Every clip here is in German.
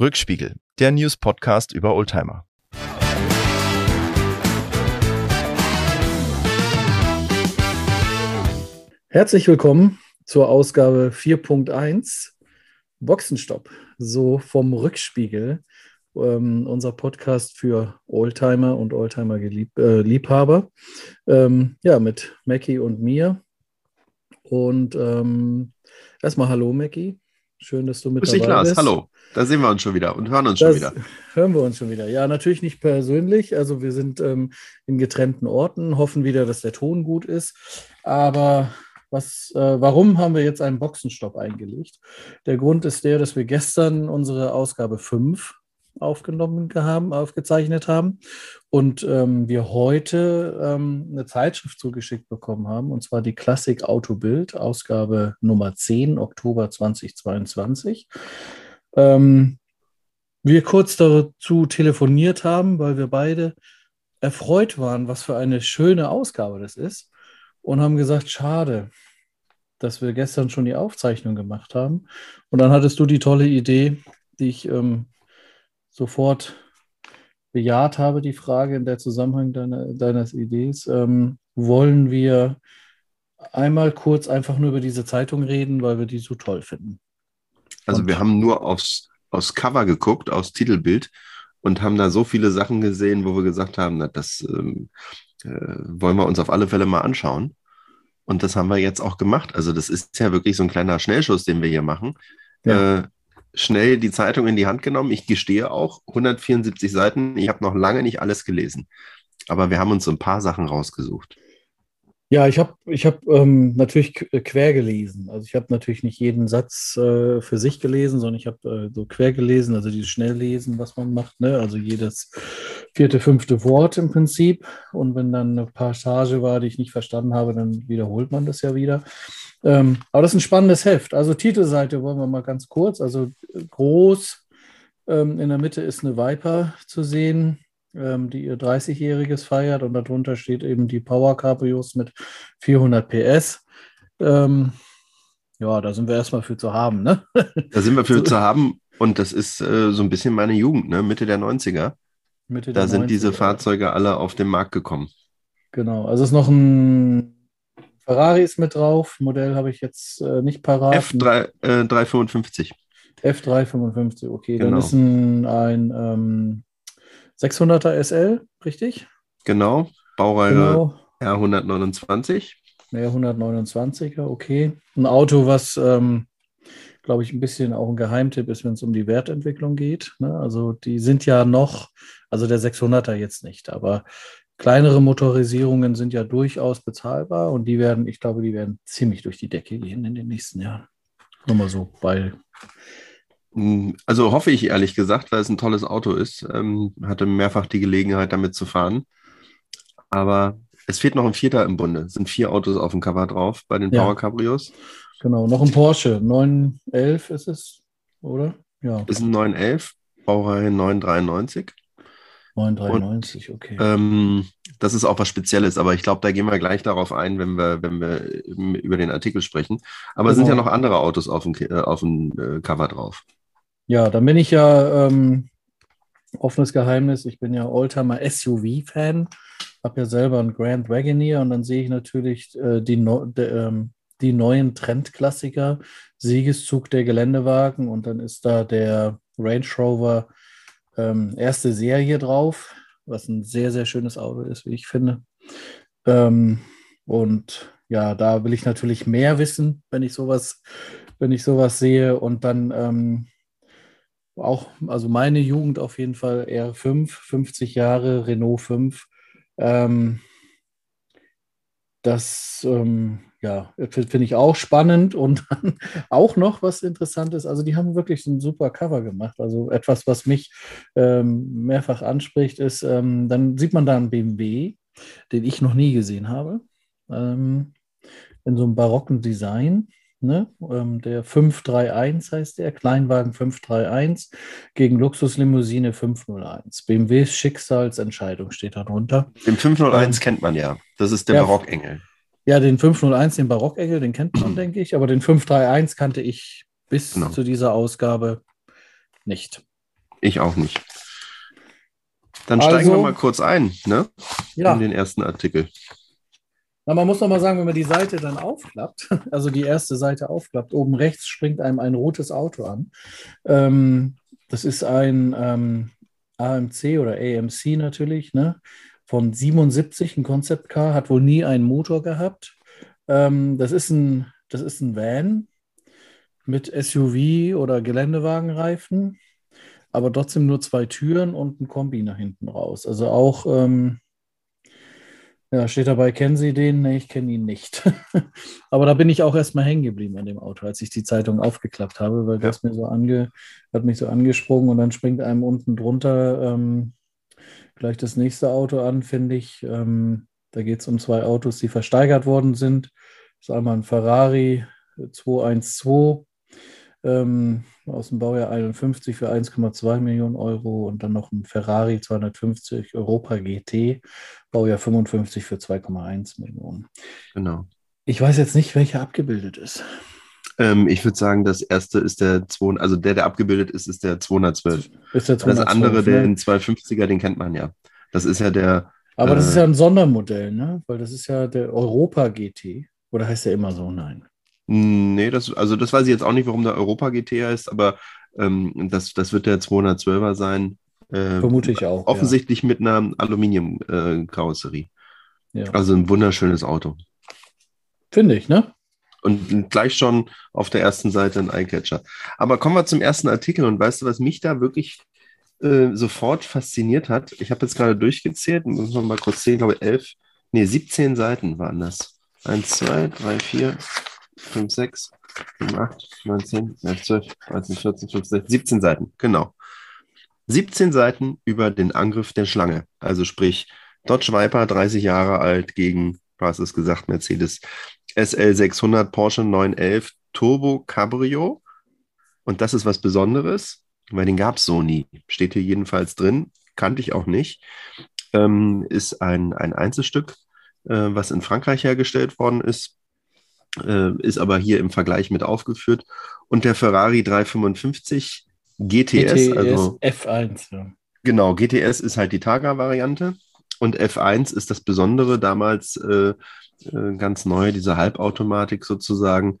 Rückspiegel, der News-Podcast über Oldtimer. Herzlich willkommen zur Ausgabe 4.1 Boxenstopp, so vom Rückspiegel, ähm, unser Podcast für Oldtimer und Oldtimer-Liebhaber. Äh, ähm, ja, mit Mackie und mir. Und ähm, erstmal Hallo, Mackie. Schön, dass du mit Grüß dich, dabei Lars. bist. Hallo. Da sehen wir uns schon wieder und hören uns Das schon wieder. hören wir uns schon wieder. Ja, natürlich nicht persönlich. Also wir sind ähm, in getrennten Orten, hoffen wieder, dass der Ton gut ist. Aber was, äh, warum haben wir jetzt einen Boxenstopp eingelegt? Der Grund ist der, dass wir gestern unsere Ausgabe 5 aufgenommen haben, aufgezeichnet haben und ähm, wir heute ähm, eine Zeitschrift zugeschickt bekommen haben, und zwar die Klassik Autobild, Ausgabe Nummer 10, Oktober 2022 ähm, wir kurz dazu telefoniert haben, weil wir beide erfreut waren, was für eine schöne Ausgabe das ist und haben gesagt, schade, dass wir gestern schon die Aufzeichnung gemacht haben. Und dann hattest du die tolle Idee, die ich ähm, sofort bejaht habe, die Frage in der Zusammenhang deiner, deines Idees. Ähm, wollen wir einmal kurz einfach nur über diese Zeitung reden, weil wir die so toll finden? Also Und- wir haben nur aufs, aufs Cover geguckt, aufs Titelbild und haben da so viele Sachen gesehen, wo wir gesagt haben, na, das ähm, äh, wollen wir uns auf alle Fälle mal anschauen. Und das haben wir jetzt auch gemacht. Also das ist ja wirklich so ein kleiner Schnellschuss, den wir hier machen. Ja. Äh, schnell die Zeitung in die Hand genommen. Ich gestehe auch, 174 Seiten. Ich habe noch lange nicht alles gelesen. Aber wir haben uns so ein paar Sachen rausgesucht. Ja, ich habe ich hab, ähm, natürlich qu- quer gelesen. Also ich habe natürlich nicht jeden Satz äh, für sich gelesen, sondern ich habe äh, so quer gelesen, also dieses Schnelllesen, was man macht, ne? Also jedes vierte, fünfte Wort im Prinzip. Und wenn dann eine Passage war, die ich nicht verstanden habe, dann wiederholt man das ja wieder. Ähm, aber das ist ein spannendes Heft. Also Titelseite wollen wir mal ganz kurz. Also groß ähm, in der Mitte ist eine Viper zu sehen ähm, die ihr 30-Jähriges feiert und darunter steht eben die Power Cabrios mit 400 PS. Ähm, ja, da sind wir erstmal für zu haben, ne? Da sind wir für zu haben. Und das ist äh, so ein bisschen meine Jugend, ne? Mitte der 90er. Mitte Da sind diese 90er. Fahrzeuge alle auf den Markt gekommen. Genau, also ist noch ein Ferrari ist mit drauf. Modell habe ich jetzt äh, nicht parat. F3, äh, 355. F355, okay. Dann Genau. ist ein, ein ähm, 600er SL, richtig? Genau. Baureihe Genau. R129. Mehr 129er, okay. Ein Auto, was, ähm, glaube ich, ein bisschen auch ein Geheimtipp ist, wenn es um die Wertentwicklung geht. Ne? Also die sind ja noch, also der 600er jetzt nicht, aber kleinere Motorisierungen sind ja durchaus bezahlbar und die werden, ich glaube, die werden ziemlich durch die Decke gehen in den nächsten Jahren. Nur mal so, weil, Mm, Also hoffe ich ehrlich gesagt, weil es ein tolles Auto ist. Ähm, hatte mehrfach die Gelegenheit, damit zu fahren. Aber es fehlt noch ein Vierter im Bunde. Es sind vier Autos auf dem Cover drauf bei den Ja. Power Cabrios. Genau, noch ein Porsche, 911 ist es, oder? Ja, Das ist ein 911, Baureihe 993. 993, okay. Ähm, das ist auch was Spezielles, aber ich glaube, da gehen wir gleich darauf ein, wenn wir, wenn wir ähm, über den Artikel sprechen. Aber es sind ja Genau. noch andere Autos auf dem, äh, auf dem äh, Cover drauf. Ja, dann bin ich ja ähm, offenes Geheimnis. Ich bin ja Oldtimer SUV-Fan, habe ja selber einen Grand Wagoneer und dann sehe ich natürlich äh, die, neu- de, ähm, die neuen Trendklassiker, Siegeszug der Geländewagen und dann ist da der Range Rover ähm, erste Serie drauf, was ein sehr, sehr schönes Auto ist, wie ich finde. Ähm, und ja, da will ich natürlich mehr wissen, wenn ich sowas, wenn ich sowas sehe. Und dann ähm, auch, also meine Jugend auf jeden Fall R5, 50 Jahre, Renault 5. Ähm, das ähm, ja, finde ich auch spannend und dann auch noch was Interessantes. Also die haben wirklich ein super Cover gemacht. Also etwas, was mich ähm, mehrfach anspricht, ist, ähm, dann sieht man da einen BMW, den ich noch nie gesehen habe, ähm, in so einem barocken Design. Ne? Ähm, der 531 heißt der, Kleinwagen 531 gegen Luxuslimousine 501. BMWs Schicksalsentscheidung steht da drunter. Den 501 Ähm, kennt man ja. Das ist der ja. Barockengel. Ja, den 501, den Barockengel, den kennt man, denke ich, aber den 531 kannte ich bis Genau. zu dieser Ausgabe nicht. Ich auch nicht. Dann steigen Also- wir mal kurz ein, ne? Ja, In den ersten Artikel. Na, man muss noch mal sagen, wenn man die Seite dann aufklappt, also die erste Seite aufklappt, oben rechts springt einem ein rotes Auto an. Ähm, das ist ein ähm, AMC oder AMC natürlich, ne? Von 77, ein Concept Car, hat wohl nie einen Motor gehabt. Ähm, das ist ein, das ist ein Van mit SUV oder Geländewagenreifen, aber trotzdem nur zwei Türen und ein Kombi nach hinten raus. Also auch ähm, ja, steht dabei, kennen Sie den? Nee, ich kenne ihn nicht. Aber da bin ich auch erstmal hängen geblieben an dem Auto, als ich die Zeitung aufgeklappt habe, weil Ja. das mir so ange, hat mich so angesprungen und dann springt einem unten drunter ähm, gleich das nächste Auto an, finde ich. Ähm, da geht es um zwei Autos, die versteigert worden sind. Das ist einmal ein Ferrari 212 ähm, aus dem Baujahr 51 für 1,2 Millionen Euro und dann noch ein Ferrari 250 Europa GT, Baujahr 55 für 2,1 Millionen. Genau. Ich weiß jetzt nicht, welcher abgebildet ist. Ähm, ich würde sagen, das erste ist der 2, also der, der abgebildet ist, ist der 212. Ist der Das 212, andere, ne? den 250er, den kennt man ja. Das ist ja der, Aber das äh, ist ja ein Sondermodell, ne? Weil das ist ja der Europa GT. Oder heißt der immer so? Nein. Nee, das, also das weiß ich jetzt auch nicht, warum der Europa GT heißt, aber ähm, das, das wird der 212er sein. Äh, Vermute ich auch. offensichtlich mit einer Aluminium-Karosserie. Ja. Ja. Also ein wunderschönes Auto. Finde ich, ne? Und gleich schon auf der ersten Seite ein Eyecatcher. Aber kommen wir zum ersten Artikel und weißt du, was mich da wirklich äh, sofort fasziniert hat? Ich habe jetzt gerade durchgezählt, muss man mal kurz sehen, glaube elf, nee, 17 Seiten waren das. 1, 2, 3, 4, 5, 6, 7, 8, 9, 10, 11, 12, 13, 14, 15, 16, 17 Seiten, genau. 17 Seiten über den Angriff der Schlange. Also sprich, Dodge Viper, 30 Jahre alt, gegen, hast es gesagt, Mercedes SL 600, Porsche 911, Turbo Cabrio. Und das ist was Besonderes, weil den gab es so nie. Steht hier jedenfalls drin, kannte ich auch nicht. Ähm, ist ein, ein Einzelstück, äh, was in Frankreich hergestellt worden ist, äh, ist aber hier im Vergleich mit aufgeführt. Und der Ferrari 355 GTS, also F1, ja. Genau, GTS ist halt die Targa-Variante und F1 ist das Besondere damals äh, äh, ganz neu, diese Halbautomatik sozusagen,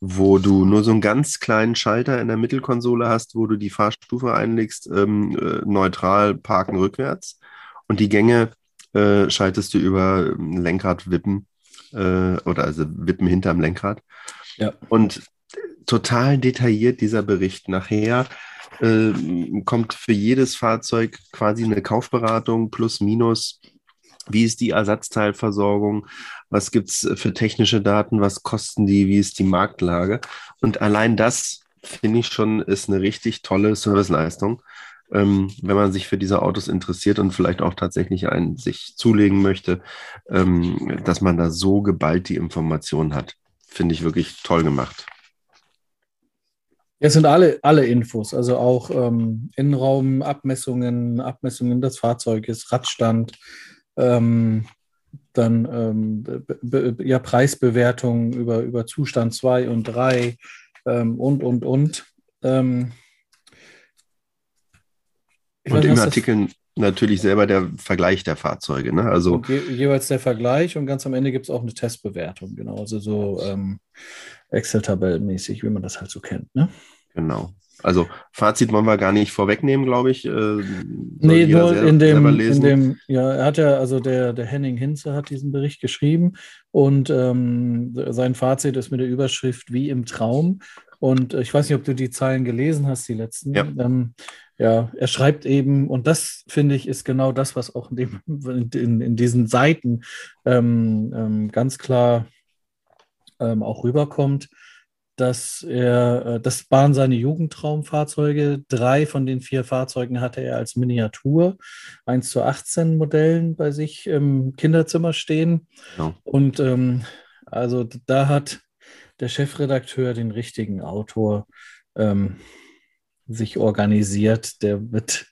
wo du nur so einen ganz kleinen Schalter in der Mittelkonsole hast, wo du die Fahrstufe einlegst, ähm, äh, neutral parken rückwärts und die Gänge äh, schaltest du über ähm, Lenkrad wippen äh, oder also wippen hinterm Lenkrad. Ja. Und total detailliert dieser Bericht. Nachher äh, kommt für jedes Fahrzeug quasi eine Kaufberatung plus minus. Wie ist die Ersatzteilversorgung? Was gibt es für technische Daten? Was kosten die? Wie ist die Marktlage? Und allein das finde ich schon ist eine richtig tolle Serviceleistung, ähm, wenn man sich für diese Autos interessiert und vielleicht auch tatsächlich einen sich zulegen möchte, ähm, dass man da so geballt die Informationen hat. Finde ich wirklich toll gemacht. Es sind alle, alle Infos, also auch ähm, Innenraum, Abmessungen, Abmessungen des Fahrzeuges, Radstand, ähm, dann ähm, ja, Preisbewertung über, über Zustand 2 und 3 ähm, und, und, und. Ähm, Und weiß im nicht, was das- Artikel natürlich selber der Vergleich der Fahrzeuge. Ne? Also je, jeweils der Vergleich und ganz am Ende gibt es auch eine Testbewertung, genau. Also so ähm, Excel-Tabellenmäßig, wie man das halt so kennt. Ne? genau. Also Fazit wollen wir gar nicht vorwegnehmen, glaube ich. Äh, Nee, nur in dem, in dem, ja, er hat ja, also der, der Henning Hinze hat diesen Bericht geschrieben und ähm, sein Fazit ist mit der Überschrift wie im Traum. Und äh, ich weiß nicht, ob du die Zeilen gelesen hast, die letzten. Ja. Ähm, ja, er schreibt eben, und das finde ich ist genau das, was auch in, dem, in, in diesen Seiten ähm, ähm, ganz klar ähm, auch rüberkommt, dass er, äh, das waren seine Jugendtraumfahrzeuge. Drei von den vier Fahrzeugen hatte er als Miniatur, 1 zu 18 Modellen bei sich im Kinderzimmer stehen. Genau. Und ähm, also da hat der Chefredakteur den richtigen Autor ähm, sich organisiert, der mit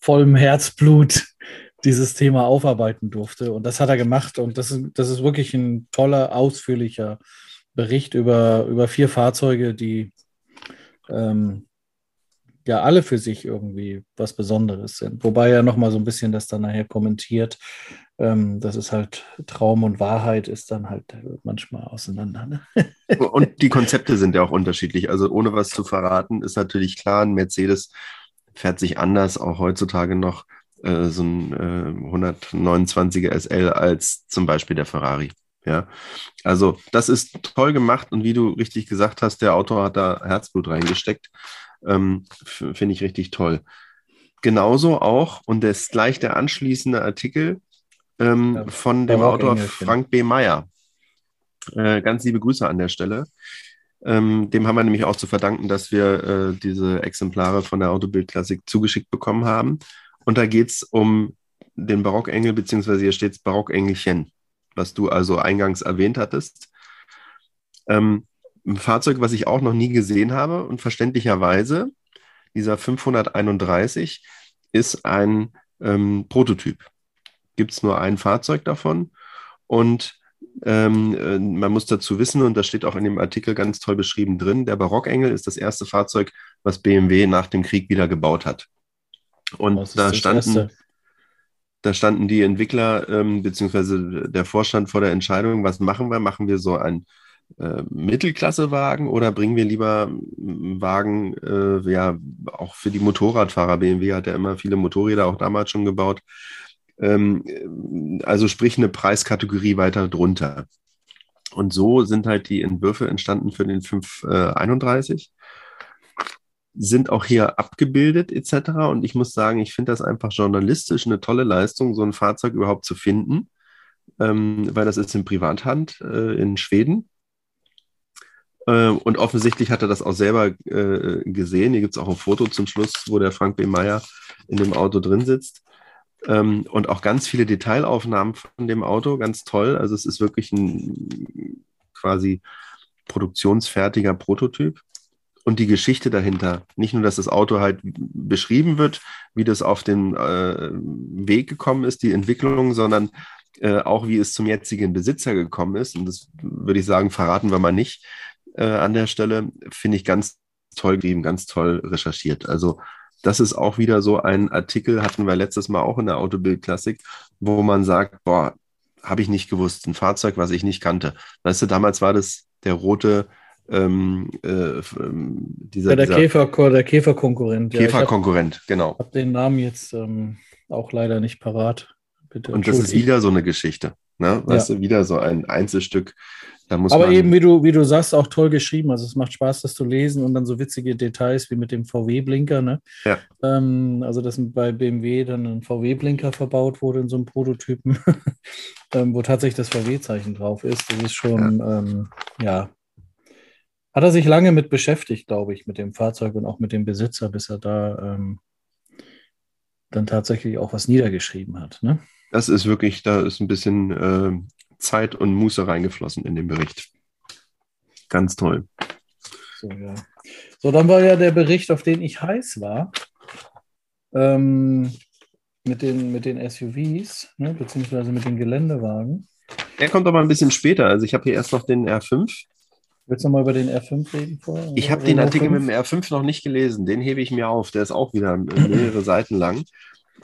vollem Herzblut dieses Thema aufarbeiten durfte. Und das hat er gemacht. Und das ist, das ist wirklich ein toller, ausführlicher Bericht über, über vier Fahrzeuge, die, ähm, ja alle für sich irgendwie was Besonderes sind. Wobei er nochmal so ein bisschen das dann nachher kommentiert, ähm, dass es halt Traum und Wahrheit ist dann halt manchmal auseinander. Ne? und die Konzepte sind ja auch unterschiedlich. Also ohne was zu verraten, ist natürlich klar, ein Mercedes fährt sich anders, auch heutzutage noch äh, so ein äh, 129er SL als zum Beispiel der Ferrari. Ja, also das ist toll gemacht und wie du richtig gesagt hast, der Autor hat da Herzblut reingesteckt. Ähm, Finde ich richtig toll. Genauso auch, und das ist gleich der anschließende Artikel ähm, ja, von dem Autor Frank B. Meyer. Äh, ganz liebe Grüße an der Stelle. Ähm, dem haben wir nämlich auch zu verdanken, dass wir äh, diese Exemplare von der Autobild-Klassik zugeschickt bekommen haben. Und da geht es um den Barockengel, beziehungsweise hier steht es Barockengelchen was du also eingangs erwähnt hattest. Ähm, ein Fahrzeug, was ich auch noch nie gesehen habe und verständlicherweise, dieser 531 ist ein ähm, Prototyp. Gibt es nur ein Fahrzeug davon und ähm, äh, man muss dazu wissen, und das steht auch in dem Artikel ganz toll beschrieben drin, der Barockengel ist das erste Fahrzeug, was BMW nach dem Krieg wieder gebaut hat. Und da standen, erste? Da standen die Entwickler ähm, beziehungsweise der Vorstand vor der Entscheidung, was machen wir? Machen wir so einen äh, Mittelklassewagen oder bringen wir lieber einen Wagen, äh, ja, auch für die Motorradfahrer? BMW hat ja immer viele Motorräder auch damals schon gebaut. Ähm, also sprich eine Preiskategorie weiter drunter. Und so sind halt die Entwürfe entstanden für den 531 sind auch hier abgebildet etc. Und ich muss sagen, ich finde das einfach journalistisch eine tolle Leistung, so ein Fahrzeug überhaupt zu finden, ähm, weil das ist in Privathand äh, in Schweden. Äh, und offensichtlich hat er das auch selber äh, gesehen. Hier gibt es auch ein Foto zum Schluss, wo der Frank B. Meyer in dem Auto drin sitzt. Ähm, und auch ganz viele Detailaufnahmen von dem Auto, ganz toll. Also es ist wirklich ein quasi produktionsfertiger Prototyp und die Geschichte dahinter. Nicht nur, dass das Auto halt beschrieben wird, wie das auf den äh, Weg gekommen ist, die Entwicklung, sondern äh, auch wie es zum jetzigen Besitzer gekommen ist. Und das würde ich sagen, verraten wir mal nicht äh, an der Stelle. Finde ich ganz toll geschrieben, ganz toll recherchiert. Also das ist auch wieder so ein Artikel, hatten wir letztes Mal auch in der Autobild-Klassik, wo man sagt, boah, habe ich nicht gewusst, ein Fahrzeug, was ich nicht kannte. Weißt du, damals war das der rote ähm, äh, ähm, dieser, ja, der, Käfer, der Käferkonkurrent. Käferkonkurrent, ja, genau. Ich habe den Namen jetzt ähm, auch leider nicht parat. Bitte Und das ist wieder so eine Geschichte. Ne? Weißt ja. du, wieder so ein Einzelstück. Aber eben, wie du, wie du sagst, auch toll geschrieben. Also es macht Spaß, das zu lesen und dann so witzige Details wie mit dem VW-Blinker. Ne? Ja. Ähm, also, dass bei BMW dann ein VW-Blinker verbaut wurde in so einem Prototypen, ähm, wo tatsächlich das VW-Zeichen drauf ist. Das ist schon, ja, ähm, ja hat er sich lange mit beschäftigt, glaube ich, mit dem Fahrzeug und auch mit dem Besitzer, bis er da ähm, dann tatsächlich auch was niedergeschrieben hat. Ne? Das ist wirklich, da ist ein bisschen äh, Zeit und Muße reingeflossen in den Bericht. Ganz toll. So, ja. so, dann war ja der Bericht, auf den ich heiß war, ähm, mit, den, mit den SUVs, ne, beziehungsweise mit den Geländewagen. Der kommt aber ein bisschen später. Also ich habe hier erst noch den R5 Willst du mal über den R5 reden vorher? Ich habe den Artikel 5? mit dem R5 noch nicht gelesen. Den hebe ich mir auf. Der ist auch wieder mehrere Seiten lang.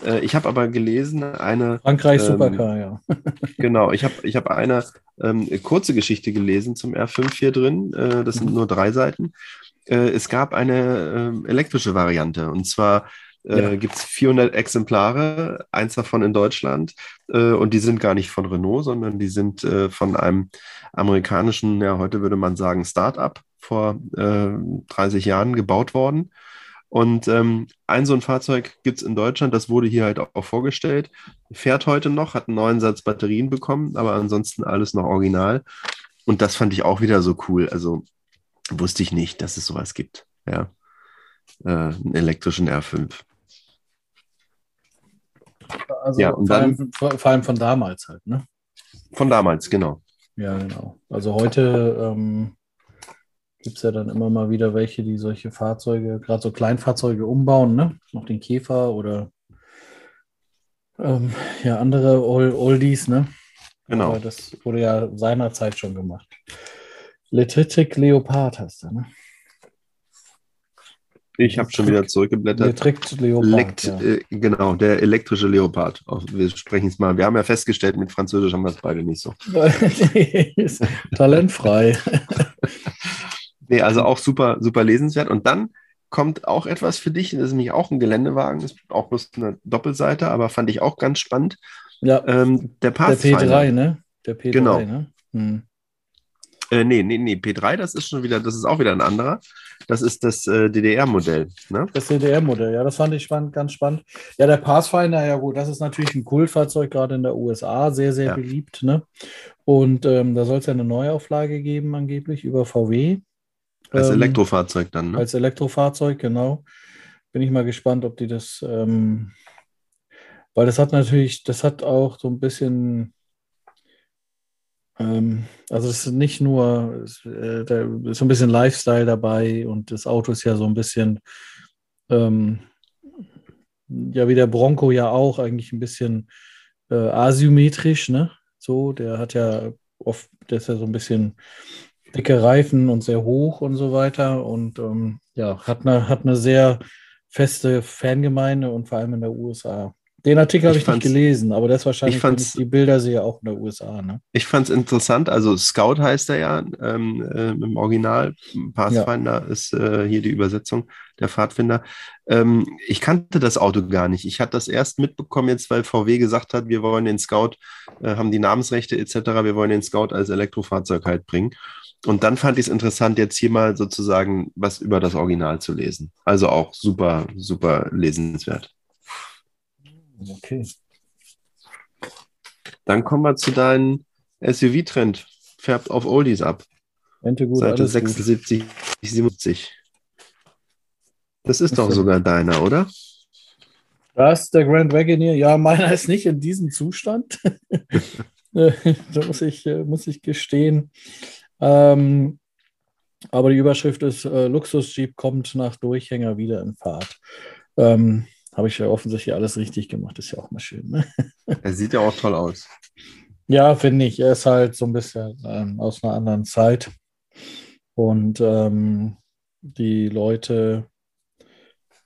Äh, ich habe aber gelesen, eine. Frankreich ähm, Supercar, ja. genau, ich habe ich hab eine ähm, kurze Geschichte gelesen zum R5 hier drin. Äh, das sind mhm. nur drei Seiten. Äh, es gab eine äh, elektrische Variante und zwar äh, ja. gibt es 400 Exemplare, eins davon in Deutschland. Äh, und die sind gar nicht von Renault, sondern die sind äh, von einem amerikanischen, ja, heute würde man sagen, Start-up vor äh, 30 Jahren gebaut worden. Und ähm, ein so ein Fahrzeug gibt es in Deutschland, das wurde hier halt auch vorgestellt, fährt heute noch, hat einen neuen Satz Batterien bekommen, aber ansonsten alles noch original. Und das fand ich auch wieder so cool. Also wusste ich nicht, dass es sowas gibt. Ja. Äh, einen elektrischen R5. Also ja, und vor, dann, allem, vor, allem von damals halt, ne? Von damals, genau. Ja, genau. Also heute ähm, gibt es ja dann immer mal wieder welche, die solche Fahrzeuge, gerade so Kleinfahrzeuge umbauen, ne? Noch den Käfer oder ähm, ja, andere Oldies, ne? Genau. Aber das wurde ja seinerzeit schon gemacht. Letitic Leopard heißt er, ne? Ich habe schon wieder zurückgeblättert. Getrickt Leopard. Lekt, ja. äh, genau, der elektrische Leopard. Wir sprechen es mal. Wir haben ja festgestellt, mit Französisch haben wir es beide nicht so. Talentfrei. nee, also auch super, super lesenswert. Und dann kommt auch etwas für dich. Das ist nämlich auch ein Geländewagen. Das ist auch bloß eine Doppelseite, aber fand ich auch ganz spannend. Ja. Ähm, der Pathfinder. Der P3, ne? Der P3, Genau. ne? Hm. Äh, nee, nee, nee, P3, das ist schon wieder, das ist auch wieder ein anderer. Das ist das äh, DDR-Modell. Ne? Das DDR-Modell, ja, das fand ich spannend, ganz spannend. Ja, der Pathfinder, ja gut, das ist natürlich ein Kultfahrzeug, gerade in der USA, sehr, sehr Ja. beliebt. Ne? Und ähm, da soll es ja eine Neuauflage geben, angeblich, über VW. Als Ähm, Elektrofahrzeug dann. Ne? Als Elektrofahrzeug, genau. Bin ich mal gespannt, ob die das, ähm, weil das hat natürlich, das hat auch so ein bisschen, ähm, also es ist nicht nur, es, äh, da ist so ein bisschen Lifestyle dabei und das Auto ist ja so ein bisschen, ähm, ja wie der Bronco ja auch, eigentlich ein bisschen äh, asymmetrisch, ne? So, der hat ja oft, der ist ja so ein bisschen dicke Reifen und sehr hoch und so weiter und ähm, ja, hat eine, hat eine sehr feste Fangemeinde und vor allem in der USA. Den Artikel habe Ich ich nicht gelesen, aber das wahrscheinlich, ich die Bilder sehe, auch in der USA. Ne? Ich fand es interessant, also Scout heißt er ja ähm, äh, im Original. Pathfinder ist äh, hier die Übersetzung, der Pfadfinder. Ähm, ich kannte das Auto gar nicht. Ich hatte das erst mitbekommen jetzt, weil VW gesagt hat, wir wollen den Scout, äh, haben die Namensrechte etc., wir wollen den Scout als Elektrofahrzeug halt bringen. Und dann fand ich es interessant, jetzt hier mal sozusagen was über das Original zu lesen. Also auch super, super lesenswert. Okay. Dann kommen wir zu deinem SUV-Trend. Färbt auf Oldies ab. Ente gut, Seite alles 76, 77. Das ist doch sogar deiner, oder? gut. Das ist der Grand Wagoneer. Ja, meiner ist nicht in diesem Zustand. Da muss ich, äh, muss ich gestehen. Ähm, aber die Überschrift ist: äh, Luxus-Jeep kommt nach Durchhänger wieder in Fahrt. Ähm, Habe ich ja offensichtlich alles richtig gemacht. Ist ja auch mal schön. Ne? Er sieht ja auch toll aus. Ja, finde ich. Er ist halt so ein bisschen ähm, aus einer anderen Zeit. Und ähm, die Leute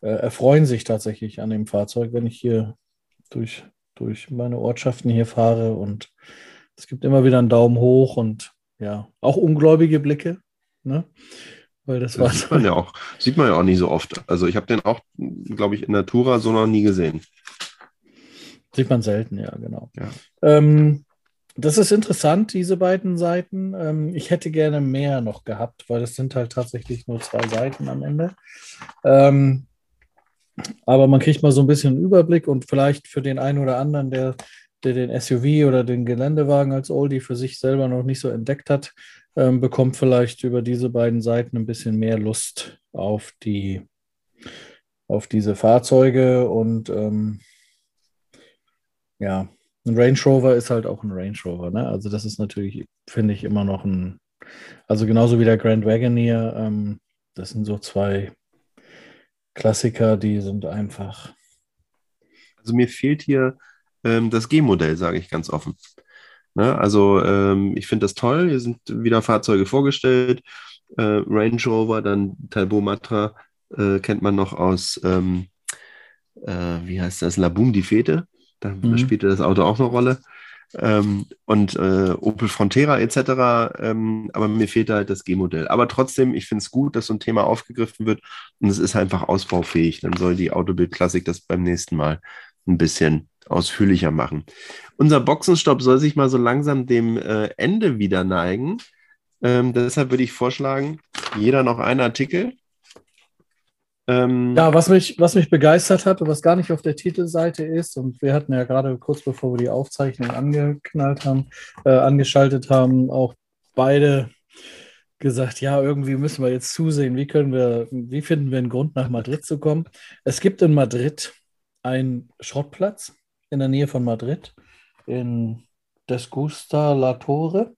äh, erfreuen sich tatsächlich an dem Fahrzeug, wenn ich hier durch, durch meine Ortschaften hier fahre. Und es gibt immer wieder einen Daumen hoch und ja, auch ungläubige Blicke. Ne? Weil das, Das sieht man ja auch, sieht man ja auch nicht so oft. Also ich habe den auch, glaube ich, in der Tura so noch nie gesehen. Sieht man selten, ja, genau. Ja. Ähm, das ist interessant, diese beiden Seiten. Ähm, ich hätte gerne mehr noch gehabt, weil es sind halt tatsächlich nur zwei Seiten am Ende. Ähm, aber man kriegt mal so ein bisschen einen Überblick und vielleicht für den einen oder anderen, der, der den SUV oder den Geländewagen als Oldie für sich selber noch nicht so entdeckt hat, ähm, bekommt vielleicht über diese beiden Seiten ein bisschen mehr Lust auf die auf diese Fahrzeuge und ähm, ja, ein Range Rover ist halt auch ein Range Rover. Ne? Also das ist natürlich, finde ich, immer noch ein, also genauso wie der Grand Wagoneer, ähm, das sind so zwei Klassiker, die sind einfach, Also mir fehlt hier ähm, das G-Modell, sage ich ganz offen. Ne? Also ähm, ich finde das toll. Hier sind wieder Fahrzeuge vorgestellt. Äh, Range Rover, dann Talbot Matra äh, kennt man noch aus, ähm, äh, wie heißt das, La Boom, die Fete. Da Mhm. spielte das Auto auch eine Rolle. Ähm, und äh, Opel Frontera etc. Ähm, aber mir fehlt halt das G-Modell. Aber trotzdem, ich finde es gut, dass so ein Thema aufgegriffen wird und es ist einfach ausbaufähig. Dann soll die Autobild Klassik das beim nächsten Mal ein bisschen ausführlicher machen. Unser Boxenstopp soll sich mal so langsam dem äh, Ende wieder neigen. Ähm, deshalb würde ich vorschlagen, jeder noch einen Artikel. Ähm, Ja, was mich, was mich begeistert hat und was gar nicht auf der Titelseite ist, und wir hatten ja gerade kurz bevor wir die Aufzeichnung angeknallt haben, äh, angeschaltet haben, auch beide gesagt, ja, irgendwie müssen wir jetzt zusehen, wie können wir, wie finden wir einen Grund, nach Madrid zu kommen. Es gibt in Madrid einen Schrottplatz in der Nähe von Madrid, in Desgusta La Torre.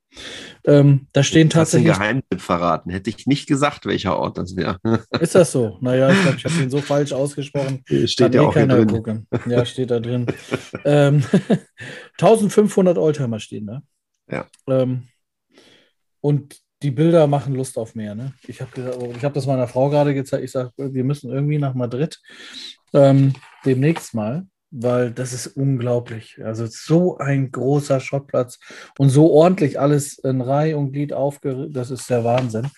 Ähm, da stehen Hast einen tatsächlich Geheimtipp verraten? Hätte ich nicht gesagt, welcher Ort das wäre. Ist das so? Naja, ich glaube, ich habe ihn so falsch ausgesprochen. Steht ja eh auch hier drin. gucken. Ja, steht da drin. ähm, 1500 Oldtimer stehen da. Ja. Ähm, und die Bilder machen Lust auf mehr. Ne? Ich habe hab das meiner Frau gerade gezeigt. Ich sage, wir müssen irgendwie nach Madrid ähm, demnächst mal weil das ist unglaublich. Also so ein großer Schottplatz und so ordentlich alles in Reihe und Glied aufgerichtet, das ist der Wahnsinn.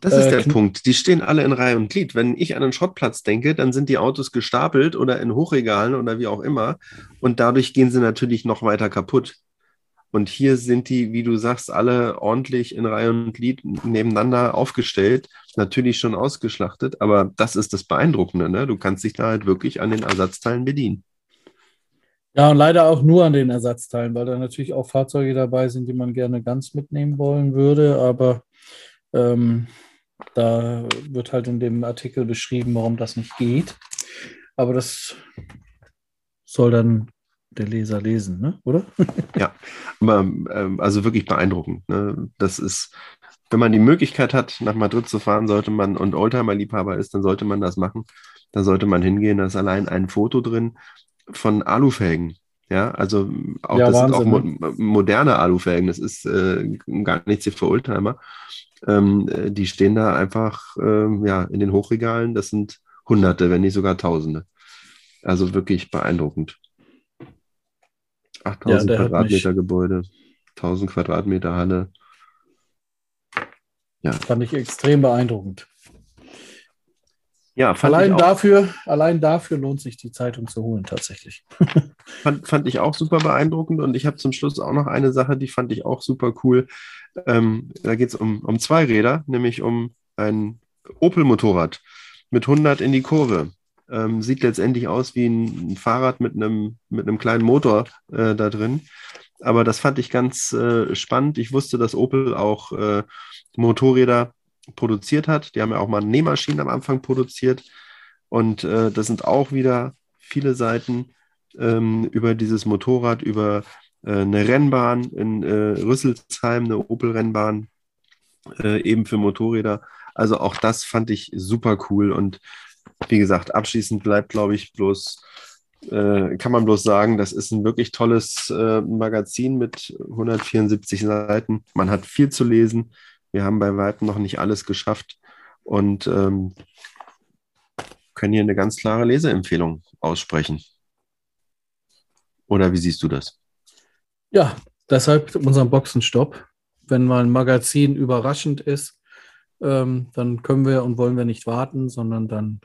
Das ist äh, der Punkt. Die stehen alle in Reihe und Glied. Wenn ich an einen Schottplatz denke, dann sind die Autos gestapelt oder in Hochregalen oder wie auch immer und dadurch gehen sie natürlich noch weiter kaputt. Und hier sind die, wie du sagst, alle ordentlich in Reihe und Glied nebeneinander aufgestellt. Natürlich schon ausgeschlachtet, aber das ist das Beeindruckende. Ne? Du kannst dich da halt wirklich an den Ersatzteilen bedienen. Ja, und leider auch nur an den Ersatzteilen, weil da natürlich auch Fahrzeuge dabei sind, die man gerne ganz mitnehmen wollen würde. Aber ähm, da wird halt in dem Artikel beschrieben, warum das nicht geht. Aber das soll dann der Leser lesen, ne? oder? ja, aber ähm, also wirklich beeindruckend. Ne? Das ist, wenn man die Möglichkeit hat, nach Madrid zu fahren, sollte man und Oldtimer-Liebhaber ist, dann sollte man das machen. Da sollte man hingehen. Da ist allein ein Foto drin von Alufelgen. Ja, also auch ja, das Wahnsinn, sind auch mo ne? moderne Alufelgen. Das ist äh, gar nichts hier für Oldtimer. Ähm, äh, die stehen da einfach äh, ja, in den Hochregalen. Das sind Hunderte, wenn nicht sogar Tausende. Also wirklich beeindruckend. 8000 ja, Quadratmeter Gebäude, 1000 Quadratmeter Halle. Ja. Fand ich extrem beeindruckend. Ja, allein dafür, allein dafür lohnt sich die Zeitung zu holen, tatsächlich. fand, fand ich auch super beeindruckend und ich habe zum Schluss auch noch eine Sache, die fand ich auch super cool. Ähm, da geht es um, um zwei Räder, nämlich um ein Opel-Motorrad mit 100 in die Kurve. Ähm, sieht letztendlich aus wie ein Fahrrad mit einem, mit einem kleinen Motor äh, da drin. Aber das fand ich ganz äh, spannend. Ich wusste, dass Opel auch äh, Motorräder produziert hat. Die haben ja auch mal Nähmaschinen am Anfang produziert. Und äh, das sind auch wieder viele Seiten ähm, über dieses Motorrad, über äh, eine Rennbahn in äh, Rüsselsheim, eine Opel-Rennbahn, eben für Motorräder. Also auch das fand ich super cool. Und wie gesagt, abschließend bleibt, glaube ich, bloß äh, kann man bloß sagen, das ist ein wirklich tolles äh, Magazin mit 174 Seiten. Man hat viel zu lesen. Wir haben bei weitem noch nicht alles geschafft und ähm, können hier eine ganz klare Leseempfehlung aussprechen. Oder wie siehst du das? Ja, deshalb unseren Boxenstopp. Wenn mal ein Magazin überraschend ist, ähm, dann können wir und wollen wir nicht warten, sondern dann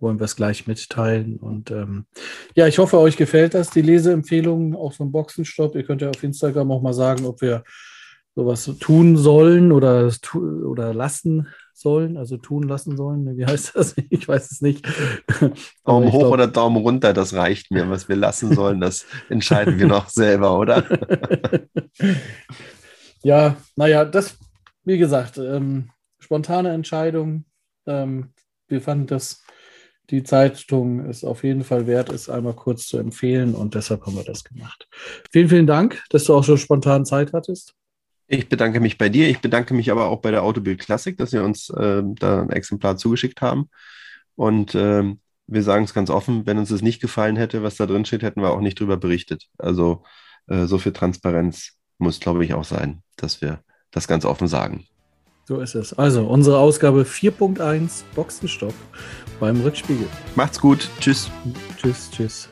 wollen wir es gleich mitteilen. Und ähm, ja, ich hoffe, euch gefällt das, die Leseempfehlungen, auch so ein Boxenstopp. Ihr könnt ja auf Instagram auch mal sagen, ob wir sowas tun sollen oder, oder lassen sollen, also tun lassen sollen. Wie heißt das? Ich weiß es nicht. Daumen hoch glaub... oder Daumen runter, das reicht mir. Was wir lassen sollen, das entscheiden wir noch selber, oder? ja, naja, das, wie gesagt, ähm, spontane Entscheidung. Ähm, wir fanden das die Zeitung es auf jeden Fall wert ist, einmal kurz zu empfehlen und deshalb haben wir das gemacht. Vielen, vielen Dank, dass du auch so spontan Zeit hattest. Ich bedanke mich bei dir. Ich bedanke mich aber auch bei der Autobild Classic, dass sie uns äh, da ein Exemplar zugeschickt haben. Und äh, wir sagen es ganz offen, wenn uns das nicht gefallen hätte, was da drin steht, hätten wir auch nicht drüber berichtet. Also äh, so viel Transparenz muss, glaube ich, auch sein, dass wir das ganz offen sagen. So ist es. Also unsere Ausgabe 4.1 Boxenstopp beim Rückspiegel. Macht's gut. Tschüss. Tschüss, tschüss.